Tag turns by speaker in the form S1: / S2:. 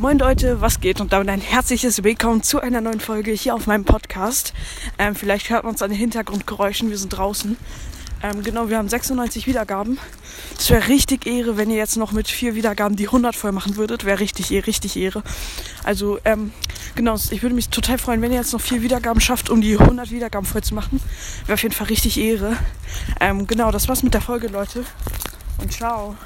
S1: Moin Leute, was geht? Und damit ein herzliches Willkommen zu einer neuen Folge hier auf meinem Podcast. Ähm, vielleicht hört man uns an den Hintergrundgeräuschen, wir sind draußen. Ähm, genau, wir haben 96 Wiedergaben. Es wäre richtig Ehre, wenn ihr jetzt noch mit vier Wiedergaben die 100 voll machen würdet. Wäre richtig, richtig Ehre. Also, ähm, genau, ich würde mich total freuen, wenn ihr jetzt noch vier Wiedergaben schafft, um die 100 Wiedergaben voll zu machen. Wäre auf jeden Fall richtig Ehre. Ähm, genau, das war's mit der Folge, Leute. Und ciao.